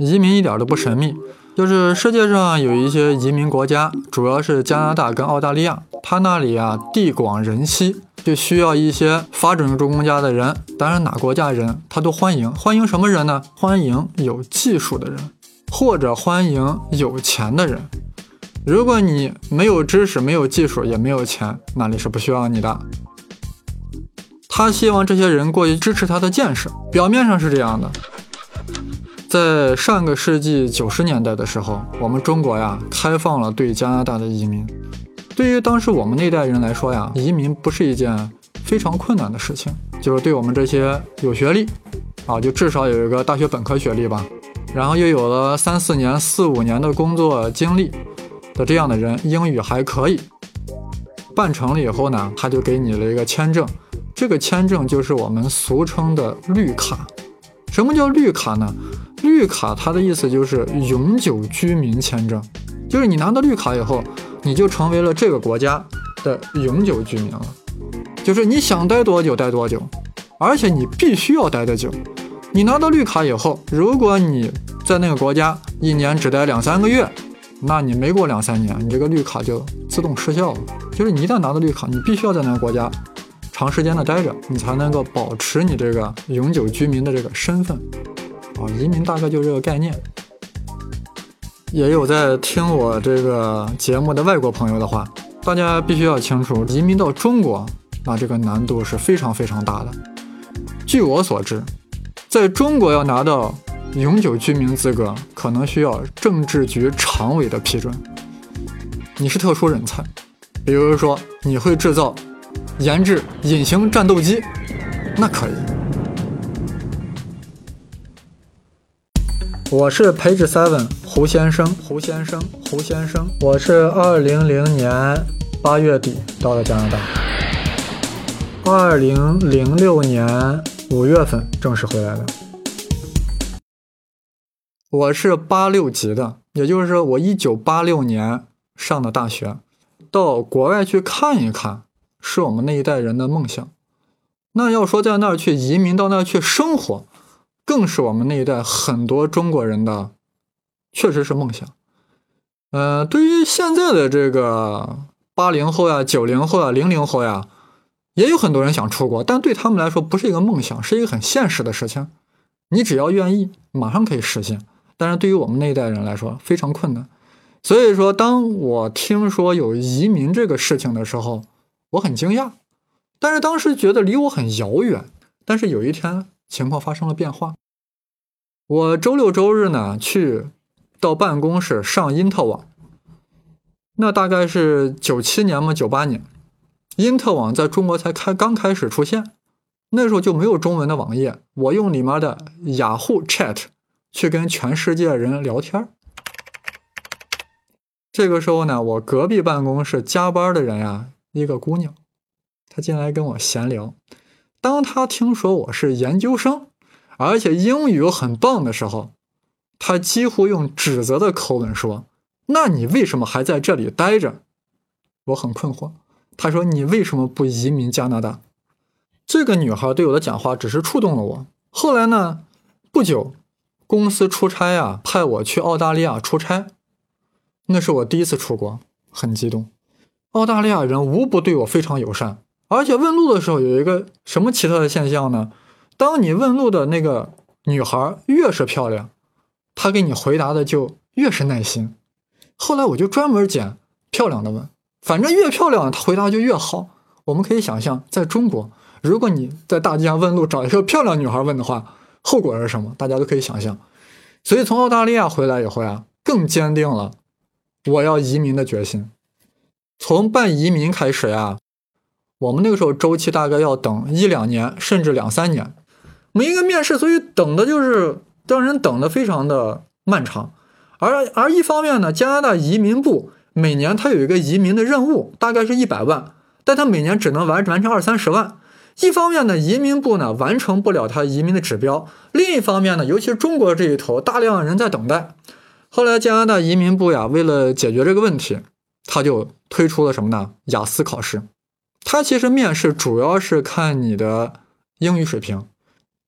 移民一点都不神秘，就是世界上有一些移民国家，主要是加拿大跟澳大利亚，它那里啊地广人稀，就需要一些发展中国家的人。当然哪国家人他都欢迎，欢迎什么人呢？欢迎有技术的人，或者欢迎有钱的人。如果你没有知识、没有技术、也没有钱，那里是不需要你的。他希望这些人过去支持他的建设，表面上是这样的。在上个世纪九十年代的时候，我们中国呀开放了对加拿大的移民。对于当时我们那代人来说呀，移民不是一件非常困难的事情。就是对我们这些有学历啊，就至少有一个大学本科学历吧，然后又有了三四年、四五年的工作经历的这样的人，英语还可以，办成了以后呢，他就给你了一个签证。这个签证就是我们俗称的绿卡。什么叫绿卡呢？绿卡它的意思就是永久居民签证，就是你拿到绿卡以后，你就成为了这个国家的永久居民了，就是你想待多久待多久，而且你必须要待得久。你拿到绿卡以后，如果你在那个国家一年只待两三个月，那你没过两三年，你这个绿卡就自动失效了。就是你一旦拿到绿卡，你必须要在那个国家。长时间的待着，你才能够保持你这个永久居民的这个身份啊。移民大概就这个概念。也有在听我这个节目的外国朋友的话，大家必须要清楚，移民到中国，那这个难度是非常非常大的。据我所知，在中国要拿到永久居民资格，可能需要政治局常委的批准。你是特殊人才，比如说你会制造。研制隐形战斗机，那可以。我是 Page Seven 胡先生，胡先生，胡先生。我是二零零年八月底到的加拿大，二零零六年五月份正式回来的。我是八六级的，也就是说我一九八六年上的大学，到国外去看一看。是我们那一代人的梦想。那要说在那儿去移民到那儿去生活，更是我们那一代很多中国人的，确实是梦想。呃，对于现在的这个八零后呀、九零后呀、零零后呀，也有很多人想出国，但对他们来说不是一个梦想，是一个很现实的事情。你只要愿意，马上可以实现。但是对于我们那一代人来说，非常困难。所以说，当我听说有移民这个事情的时候，我很惊讶，但是当时觉得离我很遥远。但是有一天情况发生了变化，我周六周日呢去到办公室上因特网，那大概是九七年嘛九八年，因特网在中国才开刚开始出现，那时候就没有中文的网页，我用里面的雅虎 Chat 去跟全世界人聊天。这个时候呢，我隔壁办公室加班的人呀。一个姑娘，她进来跟我闲聊。当他听说我是研究生，而且英语又很棒的时候，他几乎用指责的口吻说：“那你为什么还在这里待着？”我很困惑。他说：“你为什么不移民加拿大？”这个女孩对我的讲话只是触动了我。后来呢，不久，公司出差啊，派我去澳大利亚出差，那是我第一次出国，很激动。澳大利亚人无不对我非常友善，而且问路的时候有一个什么奇特的现象呢？当你问路的那个女孩越是漂亮，她给你回答的就越是耐心。后来我就专门捡漂亮的问，反正越漂亮她回答就越好。我们可以想象，在中国，如果你在大街上问路找一个漂亮女孩问的话，后果是什么？大家都可以想象。所以从澳大利亚回来以后呀，更坚定了我要移民的决心。从办移民开始呀，我们那个时候周期大概要等一两年，甚至两三年，每一个面试，所以等的就是让人等的非常的漫长。而而一方面呢，加拿大移民部每年它有一个移民的任务，大概是一百万，但它每年只能完完成二三十万。一方面呢，移民部呢完成不了它移民的指标；另一方面呢，尤其是中国这一头，大量人在等待。后来加拿大移民部呀，为了解决这个问题。他就推出了什么呢？雅思考试，他其实面试主要是看你的英语水平，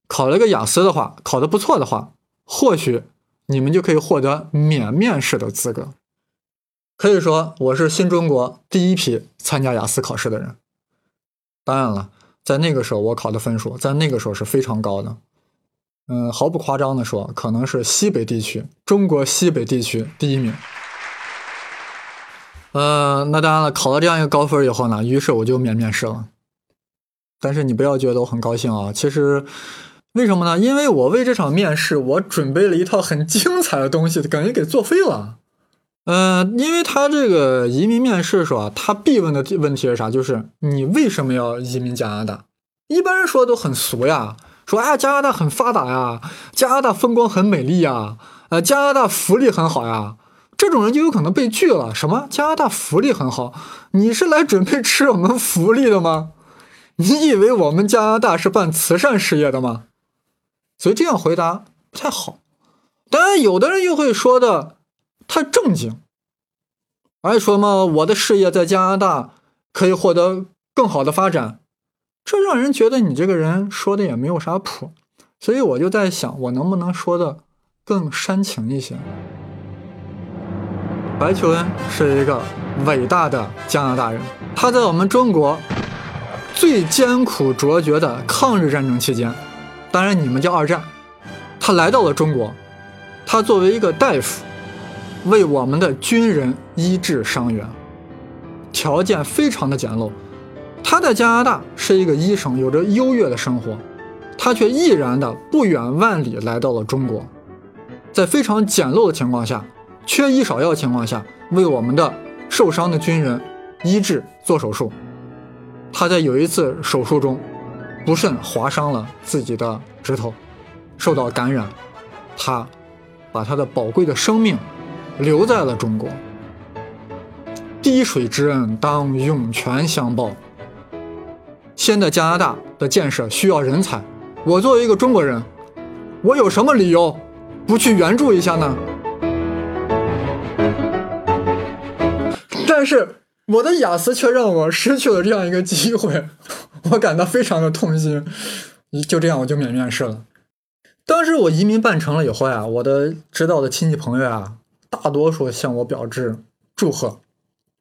考了个雅思的话，考得不错的话，或许你们就可以获得免面试的资格。可以说，我是新中国第一批参加雅思考试的人。当然了，在那个时候我考的分数，在那个时候是非常高的。嗯，毫不夸张的说，可能是西北地区，中国西北地区第一名。呃，那当然了，考了这样一个高分以后呢，于是我就免面试了。但是你不要觉得我很高兴啊，其实为什么呢？因为我为这场面试，我准备了一套很精彩的东西，感觉给作废了。呃，因为他这个移民面试说啊，他必问的问题是啥？就是你为什么要移民加拿大？一般人说都很俗呀，说哎加拿大很发达呀，加拿大风光很美丽呀，呃加拿大福利很好呀，这种人就有可能被拒了。什么加拿大福利很好？你是来准备吃我们福利的吗？你以为我们加拿大是办慈善事业的吗？所以这样回答不太好。当然，有的人又会说的。太正经，还说嘛，我的事业在加拿大可以获得更好的发展，这让人觉得你这个人说的也没有啥谱。所以我就在想，我能不能说的更煽情一些？白求恩是一个伟大的加拿大人，他在我们中国最艰苦卓绝的抗日战争期间，当然你们叫二战，他来到了中国，他作为一个大夫。为我们的军人医治伤员，条件非常的简陋。他在加拿大是一个医生，有着优越的生活，他却毅然的不远万里来到了中国，在非常简陋的情况下，缺医少药情况下，为我们的受伤的军人医治做手术。他在有一次手术中，不慎划伤了自己的指头，受到感染，他把他的宝贵的生命。留在了中国，滴水之恩当涌泉相报。现在加拿大的建设需要人才，我作为一个中国人，我有什么理由不去援助一下呢？但是我的雅思却让我失去了这样一个机会，我感到非常的痛心。就这样，我就免面试了。当时我移民办成了以后呀，我的知道的亲戚朋友啊。大多数向我表示祝贺，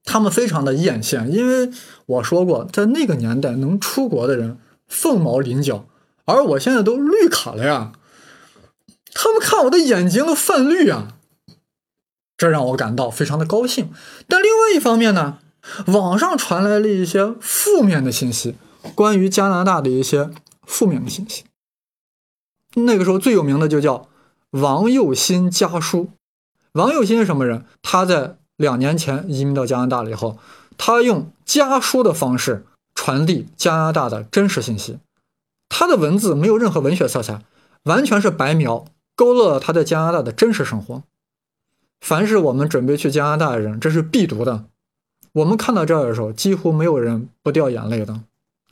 他们非常的艳羡，因为我说过，在那个年代能出国的人凤毛麟角，而我现在都绿卡了呀，他们看我的眼睛都泛绿啊，这让我感到非常的高兴。但另外一方面呢，网上传来了一些负面的信息，关于加拿大的一些负面的信息。那个时候最有名的就叫王佑新家书。王佑新是什么人？他在两年前移民到加拿大了以后，他用家书的方式传递加拿大的真实信息。他的文字没有任何文学色彩，完全是白描，勾勒了他在加拿大的真实生活。凡是我们准备去加拿大的人，这是必读的。我们看到这儿的时候，几乎没有人不掉眼泪的，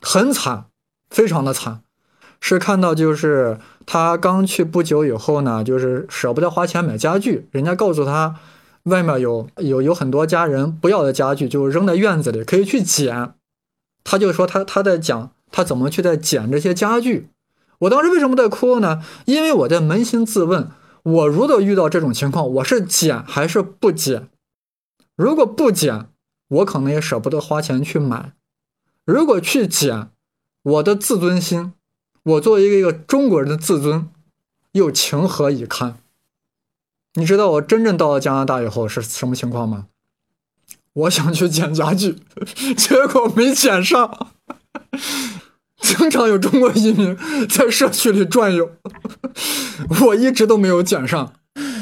很惨，非常的惨。是看到，就是他刚去不久以后呢，就是舍不得花钱买家具，人家告诉他，外面有有有很多家人不要的家具，就扔在院子里，可以去捡。他就说他他在讲他怎么去在捡这些家具。我当时为什么在哭呢？因为我在扪心自问，我如果遇到这种情况，我是捡还是不捡？如果不捡，我可能也舍不得花钱去买；如果去捡，我的自尊心。我作为一个一个中国人的自尊，又情何以堪？你知道我真正到了加拿大以后是什么情况吗？我想去捡家具，结果没捡上。经常有中国移民在社区里转悠，我一直都没有捡上。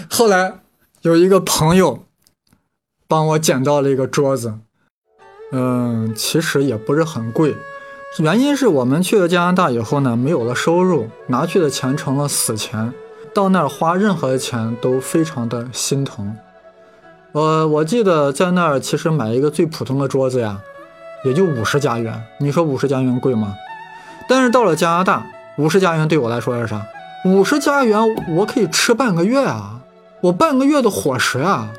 后来有一个朋友帮我捡到了一个桌子，嗯，其实也不是很贵。原因是我们去了加拿大以后呢，没有了收入，拿去的钱成了死钱，到那儿花任何的钱都非常的心疼。呃，我记得在那儿其实买一个最普通的桌子呀，也就五十加元。你说五十加元贵吗？但是到了加拿大，五十加元对我来说是啥？五十加元我可以吃半个月啊，我半个月的伙食啊。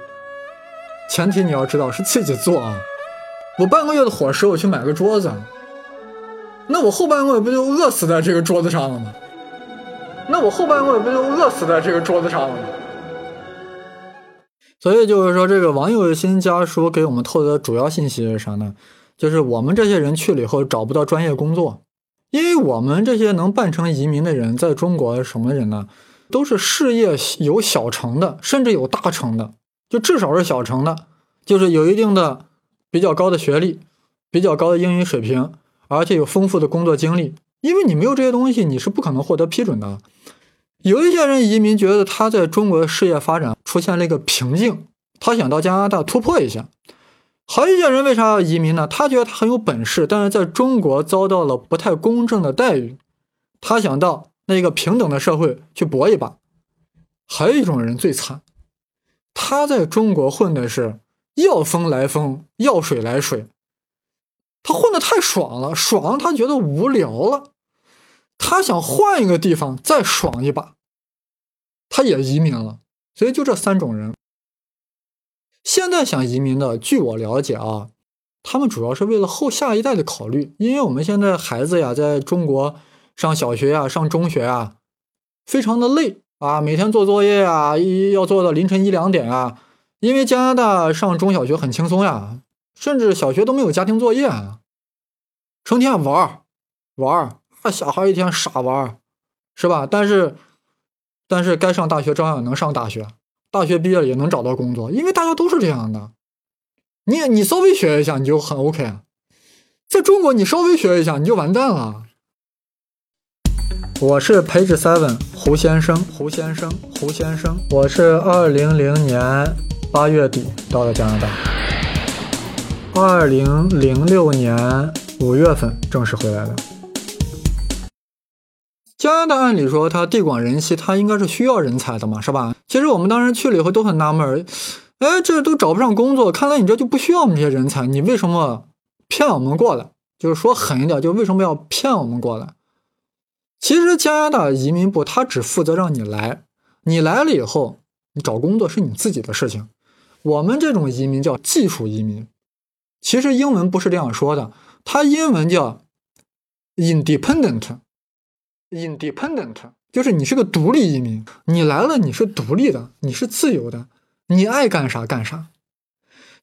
前提你要知道是自己做啊，我半个月的伙食我去买个桌子。那我后半个月不就饿死在这个桌子上了吗？那我后半个月不就饿死在这个桌子上了吗？所以就是说，这个王友新家书给我们透的主要信息是啥呢？就是我们这些人去了以后找不到专业工作，因为我们这些能办成移民的人，在中国什么人呢？都是事业有小成的，甚至有大成的，就至少是小成的，就是有一定的比较高的学历，比较高的英语水平，而且有丰富的工作经历。因为你没有这些东西，你是不可能获得批准的。有一些人移民觉得他在中国的事业发展出现了一个瓶颈，他想到加拿大突破一下。还有一些人为啥要移民呢？他觉得他很有本事，但是在中国遭到了不太公正的待遇，他想到那个平等的社会去搏一把。还有一种人最惨，他在中国混的是要风来风，要水来水，他混的太爽了，爽他觉得无聊了。他想换一个地方再爽一把，他也移民了。所以就这三种人，现在想移民的，据我了解啊，他们主要是为了后下一代的考虑。因为我们现在孩子呀，在中国上小学呀、上中学啊，非常的累啊，每天做作业呀，一要做到凌晨一两点啊。因为加拿大上中小学很轻松呀，甚至小学都没有家庭作业啊，成天玩儿玩。那小孩一天傻玩儿，是吧？但是，但是该上大学照样能上大学，大学毕业也能找到工作，因为大家都是这样的。你你稍微学一下，你就很 OK 啊。在中国，你稍微学一下，你就完蛋了。我是 Page Seven 胡先生，胡先生，胡先生。我是二零零年八月底到了加拿大，二零零六年五月份正式回来的。加拿大按理说它地广人稀，它应该是需要人才的嘛，是吧？其实我们当时去了以后都很纳闷，哎，这都找不上工作，看来你这就不需要我们这些人才，你为什么骗我们过来？就是说狠一点，就为什么要骗我们过来？其实加拿大移民部他只负责让你来，你来了以后，你找工作是你自己的事情。我们这种移民叫技术移民，其实英文不是这样说的，它英文叫 independent。Independent 就是你是个独立移民，你来了你是独立的，你是自由的，你爱干啥干啥。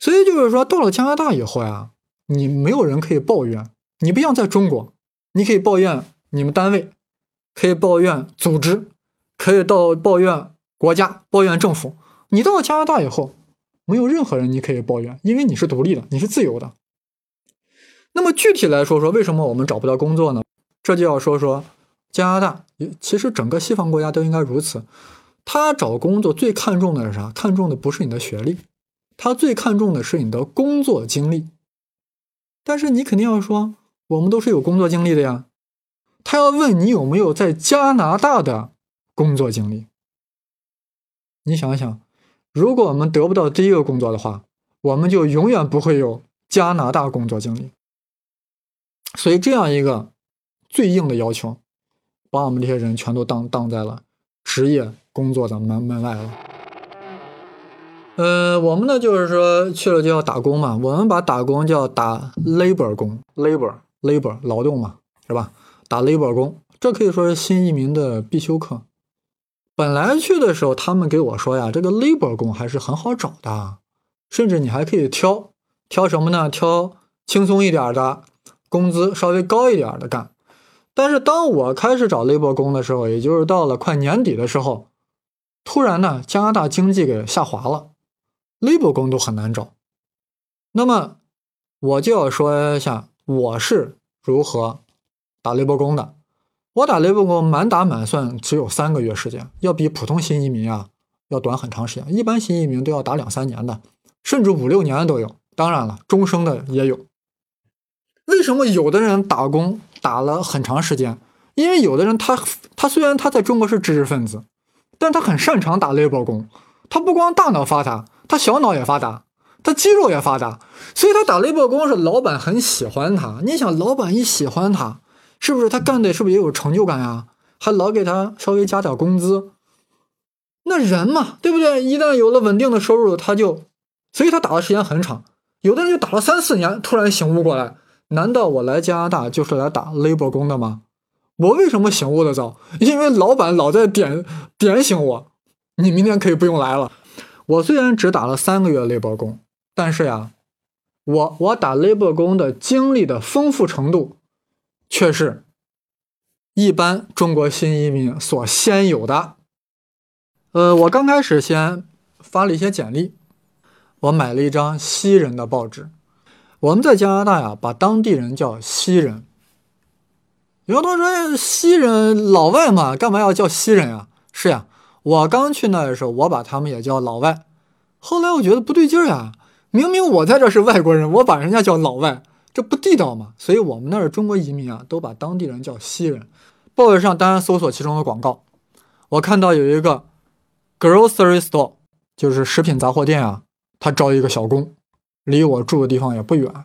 所以就是说，到了加拿大以后呀，你没有人可以抱怨。你不像在中国，你可以抱怨你们单位，可以抱怨组织，可以到抱怨国家，抱怨政府。你到了加拿大以后，没有任何人你可以抱怨，因为你是独立的，你是自由的。那么具体来说说，为什么我们找不到工作呢？这就要说说。加拿大，其实整个西方国家都应该如此。他找工作最看重的是啥？看重的不是你的学历，他最看重的是你的工作经历。但是你肯定要说，我们都是有工作经历的呀。他要问你有没有在加拿大的工作经历。你想想，如果我们得不到第一个工作的话，我们就永远不会有加拿大工作经历。所以这样一个最硬的要求。把我们这些人全都挡挡在了职业工作的门门外了。呃，我们呢就是说去了就要打工嘛，我们把打工叫打 labor 工，labor labor 劳动嘛，是吧？打 labor 工，这可以说是新移民的必修课。本来去的时候，他们给我说呀，这个 labor 工还是很好找的，甚至你还可以挑挑什么呢？挑轻松一点的，工资稍微高一点的干。但是当我开始找雷伯工的时候，也就是到了快年底的时候，突然呢，加拿大经济给下滑了雷伯工都很难找。那么我就要说一下我是如何打雷伯工的。我打雷伯工满打满算只有三个月时间，要比普通新移民啊要短很长时间。一般新移民都要打两三年的，甚至五六年都有。当然了，终生的也有。为什么有的人打工？打了很长时间，因为有的人他他虽然他在中国是知识分子，但他很擅长打 labor 工。他不光大脑发达，他小脑也发达，他肌肉也发达，所以他打 labor 工是老板很喜欢他。你想，老板一喜欢他，是不是他干的是不是也有成就感呀？还老给他稍微加点工资。那人嘛，对不对？一旦有了稳定的收入，他就，所以他打的时间很长。有的人就打了三四年，突然醒悟过来。难道我来加拿大就是来打 labor 工的吗？我为什么醒悟的早？因为老板老在点点醒我，你明天可以不用来了。我虽然只打了三个月 labor 工，但是呀，我我打 labor 工的经历的丰富程度，却是一般中国新移民所先有的。呃，我刚开始先发了一些简历，我买了一张西人的报纸。我们在加拿大呀，把当地人叫西人。有同学说西人老外嘛，干嘛要叫西人啊？是呀。我刚去那的时候，我把他们也叫老外。后来我觉得不对劲儿啊，明明我在这是外国人，我把人家叫老外，这不地道嘛。所以我们那儿中国移民啊，都把当地人叫西人。报纸上当然搜索其中的广告，我看到有一个 grocery store，就是食品杂货店啊，他招一个小工，离我住的地方也不远。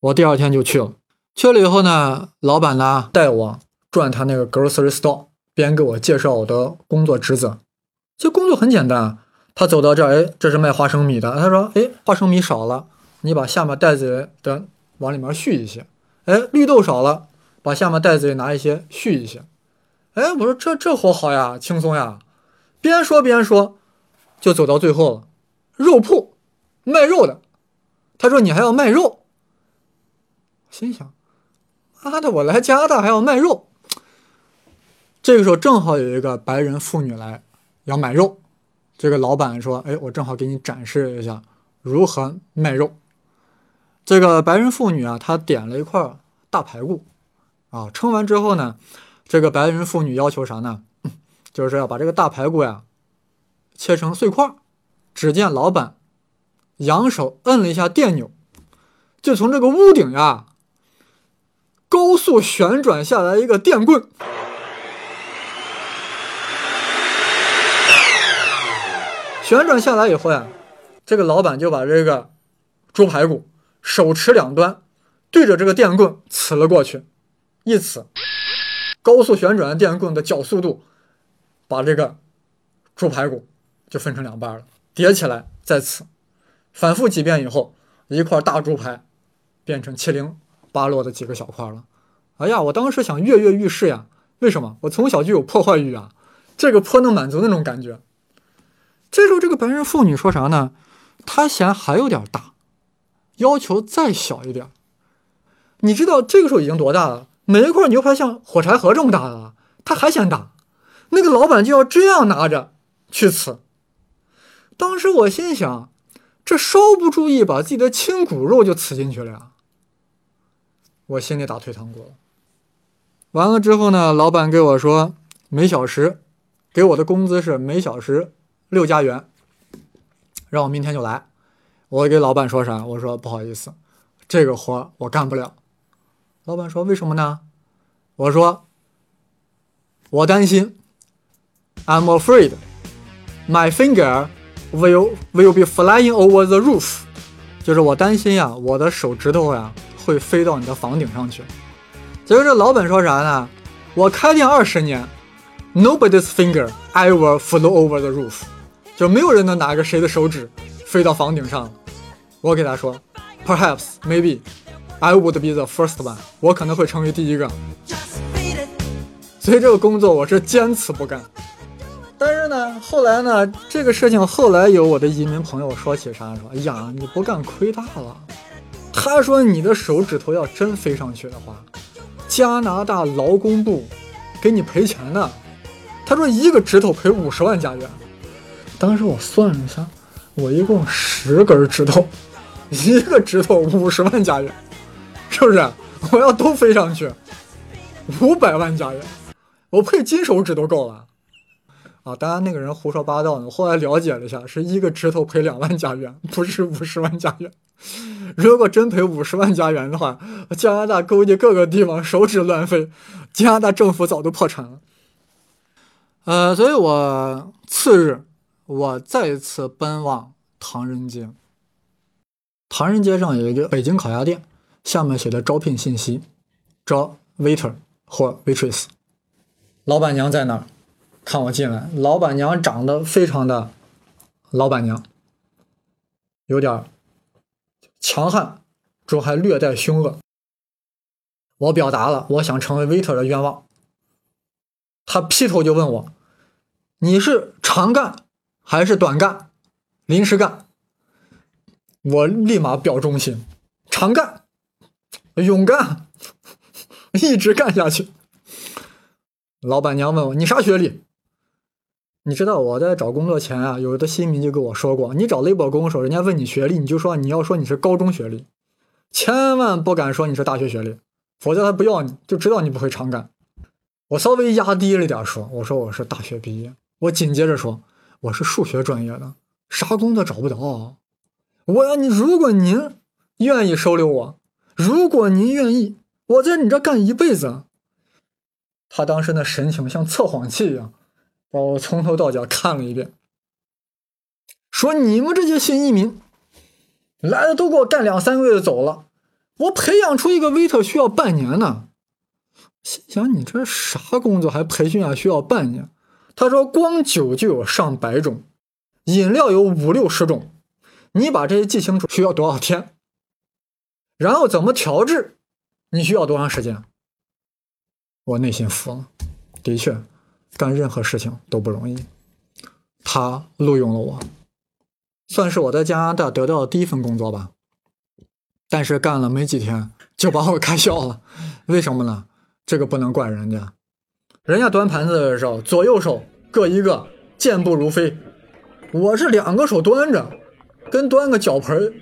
我第二天就去了，去了以后呢，老板呢带我转他那个 grocery store。边给我介绍我的工作职责，这工作很简单。他走到这儿，哎，这是卖花生米的。他说，哎，花生米少了，你把下面袋子的往里面续一些。哎，绿豆少了，把下面袋子里拿一些续一些。哎，我说这这活好呀，轻松呀。边说边说，就走到最后了，肉铺卖肉的。他说你还要卖肉？心想，妈的，我来加拿大还要卖肉？这个时候正好有一个白人妇女来要买肉，这个老板说：“哎，我正好给你展示一下如何卖肉。”这个白人妇女啊，她点了一块大排骨，啊，称完之后呢，这个白人妇女要求啥呢？就是要把这个大排骨呀切成碎块。只见老板扬手摁了一下电钮，就从这个屋顶呀高速旋转下来一个电棍。旋转下来以后呀，这个老板就把这个猪排骨手持两端，对着这个电棍刺了过去，一刺，高速旋转电棍的角速度，把这个猪排骨就分成两半了，叠起来再刺，反复几遍以后，一块大猪排变成七零八落的几个小块了。哎呀，我当时想跃跃欲试呀，为什么？我从小就有破坏欲啊，这个颇能满足那种感觉。这时候，这个白人妇女说啥呢？她嫌还有点大，要求再小一点。你知道这个时候已经多大了？每一块牛排像火柴盒这么大了，她还嫌大。那个老板就要这样拿着去吃。当时我心想，这稍不注意，把自己的亲骨肉就刺进去了呀！我心里打退堂鼓了。完了之后呢，老板给我说，每小时给我的工资是每小时。六加元，让我明天就来。我给老板说啥？我说不好意思，这个活我干不了。老板说为什么呢？我说我担心，I'm afraid my finger will will be flying over the roof。就是我担心呀，我的手指头呀会飞到你的房顶上去。结果这老板说啥呢？我开店二十年，nobody's finger ever flew over the roof。就没有人能拿个谁的手指飞到房顶上。我给他说，Perhaps, maybe, I would be the first one。我可能会成为第一个。所以这个工作我是坚持不干。后来呢，这个事情后来有我的移民朋友说起啥说，哎呀，你不干亏大了。他说你的手指头要真飞上去的话，加拿大劳工部给你赔钱的。他说一个指头赔五十万加元。当时我算了一下，我一共十根指头，一个指头五十万加元，是不是？我要都飞上去，五百万加元，我配金手指都够了。啊，当然那个人胡说八道呢。后来了解了一下，是一个指头赔两万加元，不是五十万加元。如果真赔五十万加元的话，加拿大估计各个地方手指乱飞，加拿大政府早都破产了。呃，所以我次日。我再次奔往唐人街。唐人街上有一个北京烤鸭店，下面写的招聘信息：招 waiter 或 waitress。老板娘在哪儿，看我进来。老板娘长得非常的老板娘，有点强悍，之后还略带凶恶。我表达了我想成为 waiter 的愿望。他劈头就问我：“你是长干？”还是短干，临时干。我立马表忠心，长干，勇干，一直干下去。老板娘问我：“你啥学历？”你知道我在找工作前啊，有的新民就跟我说过：“你找微博工时候，人家问你学历，你就说你要说你是高中学历，千万不敢说你是大学学历，否则他不要你，就知道你不会常干。”我稍微压低了点说：“我说我是大学毕业。”我紧接着说：“我是数学专业的，啥工作找不着。”啊我要你，如果您愿意收留我，如果您愿意，我在你这干一辈子。他当时那神情像测谎器一样，我从头到脚看了一遍，说：“你们这些新移民来的都给我干两三个月就走了，我培养出一个威特需要半年呢。”心想：“你这啥工作还培训啊？需要半年？”他说：“光酒就有上百种，饮料有五六十种。”你把这些记清楚需要多少天？然后怎么调制？你需要多长时间？我内心服了，的确，干任何事情都不容易。他录用了我，算是我在加拿大得到的第一份工作吧。但是干了没几天就把我开销了，为什么呢？这个不能怪人家，人家端盘子的时候左右手各一个，健步如飞，我是两个手端着。跟端个脚盆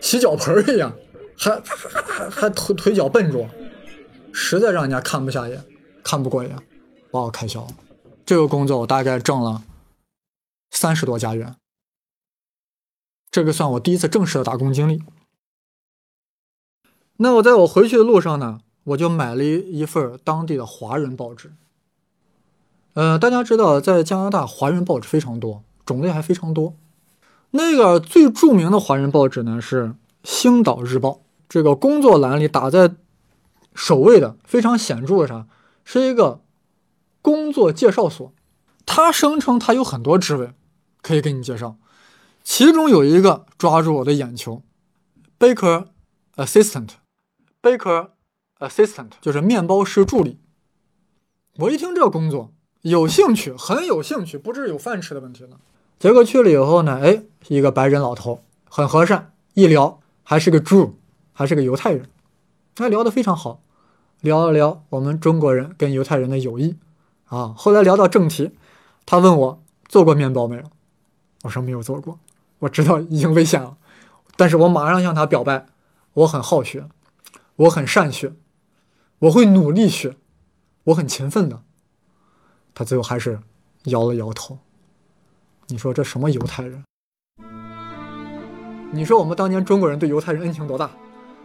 洗脚盆一样，还还还腿腿脚笨拙，实在让人家看不下眼，看不过眼，把我开销了。这个工作我大概挣了三十多家元，这个算我第一次正式的打工经历。那我在我回去的路上呢，我就买了一一份当地的华人报纸。呃，大家知道，在加拿大华人报纸非常多，种类还非常多。那个最著名的华人报纸呢是《星岛日报》，这个工作栏里打在首位的非常显著的啥，是一个工作介绍所。他声称他有很多职位可以给你介绍，其中有一个抓住我的眼球，Baker Assistant，Baker Assistant 就是面包师助理。我一听这个工作，有兴趣，很有兴趣，不是有饭吃的问题了。结果去了以后呢，哎，一个白人老头，很和善，一聊还是个猪，还是个犹太人，他聊得非常好，聊了聊我们中国人跟犹太人的友谊，啊，后来聊到正题，他问我做过面包没有，我说没有做过，我知道已经危险了，但是我马上向他表白，我很好学，我很善学，我会努力学，我很勤奋的，他最后还是摇了摇头。你说这什么犹太人？你说我们当年中国人对犹太人恩情多大？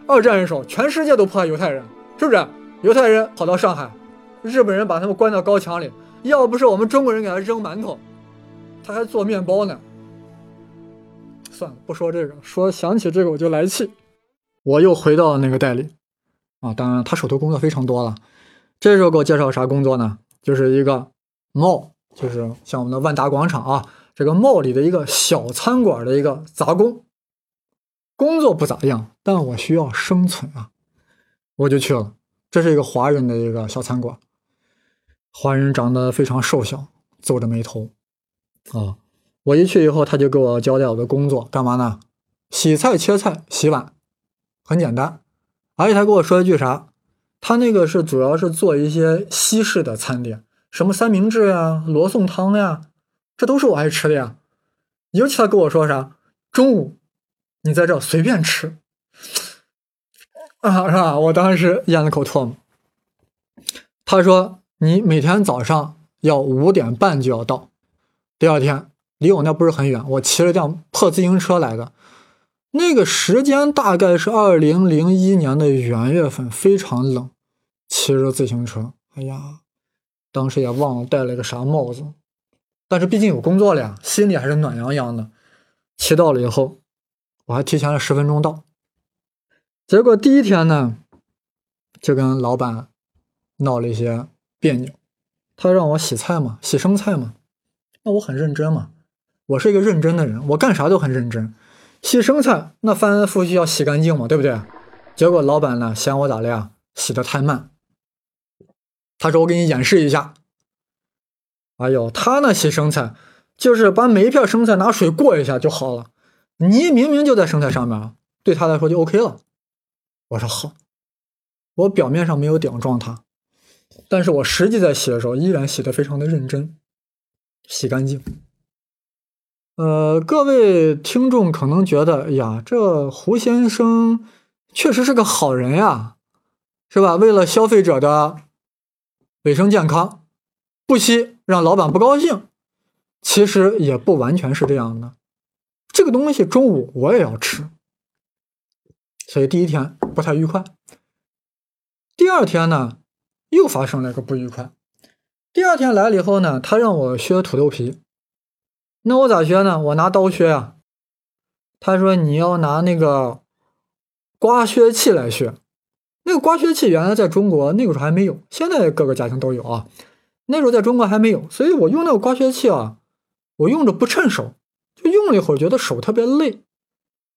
二战的时候，全世界都迫害犹太人，是不是？犹太人跑到上海，日本人把他们关到高墙里，要不是我们中国人给他扔馒头，他还做面包呢。算了，不说这个，说想起这个我就来气。我又回到了那个代理，啊，当然他手头工作非常多了。这时候给我介绍啥工作呢？就是一个 mall，就是像我们的万达广场啊。这个帽里的一个小餐馆的一个杂工，工作不咋样，但我需要生存啊，我就去了。这是一个华人的一个小餐馆，华人长得非常瘦小，皱着眉头啊。我一去以后，他就给我交代我的工作，干嘛呢？洗菜、切菜、洗碗，很简单。而且他跟我说一句啥？他那个是主要是做一些西式的餐点，什么三明治呀、罗宋汤呀。这都是我爱吃的呀，尤其他跟我说啥，中午你在这随便吃啊，是吧？我当时咽了口唾沫。他说你每天早上要五点半就要到，第二天离我那不是很远，我骑了辆破自行车来的，那个时间大概是二零零一年的元月份，非常冷，骑着自行车，哎呀，当时也忘了戴了个啥帽子。但是毕竟有工作了呀，心里还是暖洋洋的。骑到了以后，我还提前了十分钟到。结果第一天呢，就跟老板闹了一些别扭。他让我洗菜嘛，洗生菜嘛，那我很认真嘛，我是一个认真的人，我干啥都很认真。洗生菜那翻来覆去要洗干净嘛，对不对？结果老板呢嫌我咋的呀，洗的太慢。他说我给你演示一下。哎呦，他那洗生菜就是把每一片生菜拿水过一下就好了。泥明明就在生菜上面，对他来说就 OK 了。我说好，我表面上没有顶撞他，但是我实际在洗的时候依然洗得非常的认真，洗干净。呃，各位听众可能觉得，哎呀，这胡先生确实是个好人呀，是吧？为了消费者的卫生健康，不惜让老板不高兴。其实也不完全是这样的，这个东西中午我也要吃，所以第一天不太愉快。第二天呢，又发生了一个不愉快。第二天来了以后呢，他让我削土豆皮。那我咋削呢？我拿刀削呀。他说你要拿那个刮削器来削。那个刮削器原来在中国那个时候还没有，现在各个家庭都有啊。那时候在中国还没有，所以我用那个刮削器啊，我用着不趁手，就用了一会儿，觉得手特别累。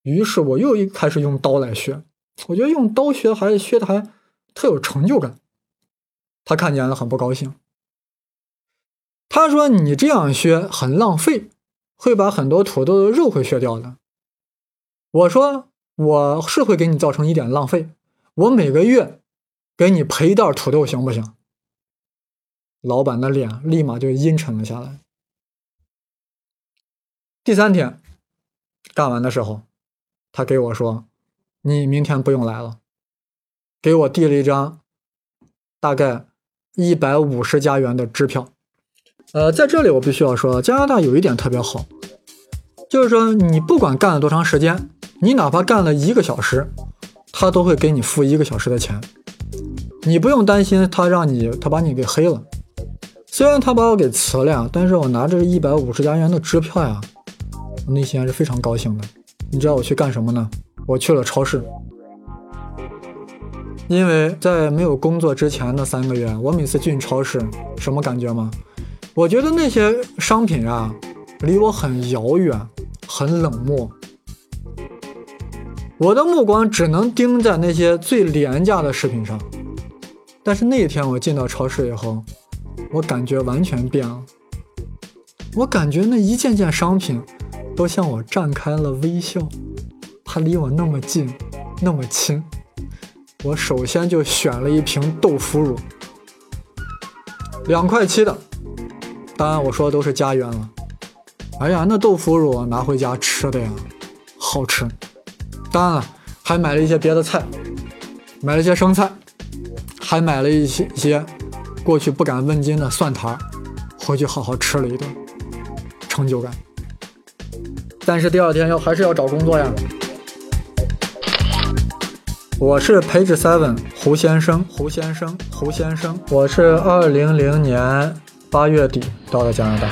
于是我又一开始用刀来削。我觉得用刀削还是削的还特有成就感。他看见了很不高兴。他说：“你这样削很浪费。”会把很多土豆的肉会削掉的。我说我是会给你造成一点浪费，我每个月给你赔一袋土豆行不行？老板的脸立马就阴沉了下来。第三天干完的时候，他给我说：“你明天不用来了。”给我递了一张大概一百五十加元的支票。呃，在这里我必须要说，加拿大有一点特别好，就是说你不管干了多长时间，你哪怕干了一个小时，他都会给你付一个小时的钱，你不用担心他让你他把你给黑了。虽然他把我给辞了呀，但是我拿着一百五十加元的支票呀，内心还是非常高兴的。你知道我去干什么呢？我去了超市，因为在没有工作之前的三个月，我每次进超市什么感觉吗？我觉得那些商品啊，离我很遥远，很冷漠。我的目光只能盯在那些最廉价的食品上。但是那一天我进到超市以后，我感觉完全变了。我感觉那一件件商品都向我绽开了微笑，它离我那么近，那么亲。我首先就选了一瓶豆腐乳，两块七的。当然，我说的都是家园了。哎呀，那豆腐乳拿回家吃的呀，好吃。当然了，还买了一些别的菜，买了一些生菜，还买了一些些过去不敢问津的蒜苔，回去好好吃了一顿，成就感。但是第二天要还是要找工作呀。我是 Page Seven 胡先生，胡先生，胡先生。我是二零零年。八月底到了加拿大，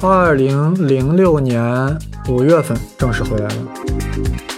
二零零六年五月份正式回来了。